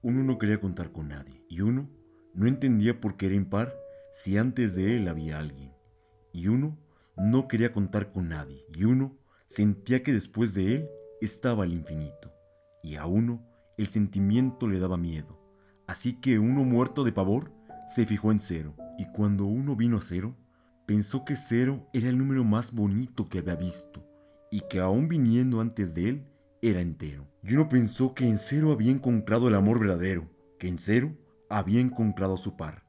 Uno no quería contar con nadie, y uno no entendía por qué era impar si antes de él había alguien. Y uno no quería contar con nadie, y uno sentía que después de él estaba el infinito. Y a uno el sentimiento le daba miedo. Así que uno muerto de pavor se fijó en cero, y cuando uno vino a cero, pensó que cero era el número más bonito que había visto, y que aún viniendo antes de él, era entero. Y uno pensó que en cero había encontrado el amor verdadero, que en cero había encontrado su par.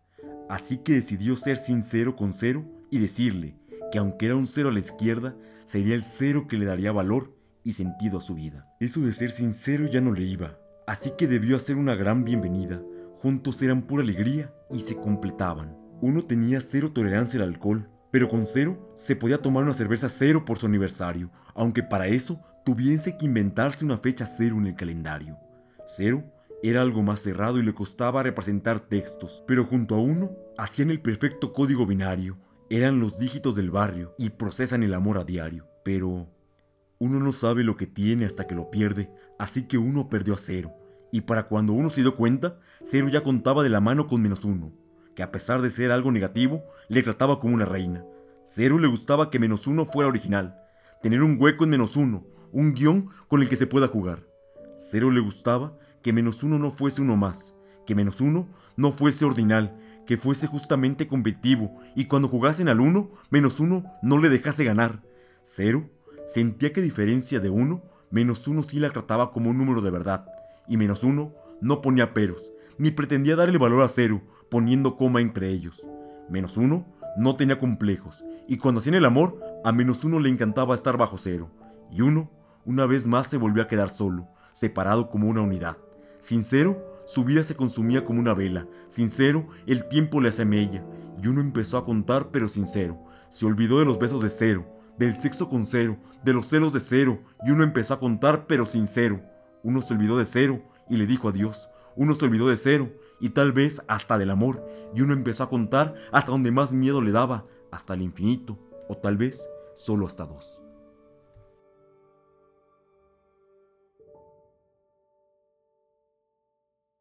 Así que decidió ser sincero con cero y decirle que aunque era un cero a la izquierda, sería el cero que le daría valor y sentido a su vida. Eso de ser sincero ya no le iba, así que debió hacer una gran bienvenida. Juntos eran pura alegría y se completaban. Uno tenía cero tolerancia al alcohol, pero con cero se podía tomar una cerveza cero por su aniversario, aunque para eso tuviese que inventarse una fecha cero en el calendario. Cero era algo más cerrado y le costaba representar textos, pero junto a uno hacían el perfecto código binario, eran los dígitos del barrio y procesan el amor a diario. Pero uno no sabe lo que tiene hasta que lo pierde, así que uno perdió a cero. Y para cuando uno se dio cuenta, cero ya contaba de la mano con menos uno, que a pesar de ser algo negativo, le trataba como una reina. Cero le gustaba que menos uno fuera original, tener un hueco en menos uno, un guion con el que se pueda jugar. Cero le gustaba que menos uno no fuese uno más, que menos uno no fuese ordinal, que fuese justamente competitivo y cuando jugasen al uno, menos uno no le dejase ganar. Cero sentía que diferencia de uno, menos uno sí la trataba como un número de verdad, y menos uno no ponía peros, ni pretendía darle valor a cero, poniendo coma entre ellos. Menos uno no tenía complejos, y cuando hacían el amor, a menos uno le encantaba estar bajo cero, y uno, una vez más, se volvió a quedar solo, separado como una unidad. Sincero, su vida se consumía como una vela. Sincero, el tiempo le hacía mella. Y uno empezó a contar, pero sincero. Se olvidó de los besos de cero, del sexo con cero, de los celos de cero. Y uno empezó a contar, pero sincero. Uno se olvidó de cero y le dijo adiós. Uno se olvidó de cero y tal vez hasta del amor. Y uno empezó a contar hasta donde más miedo le daba, hasta el infinito. O tal vez solo hasta dos.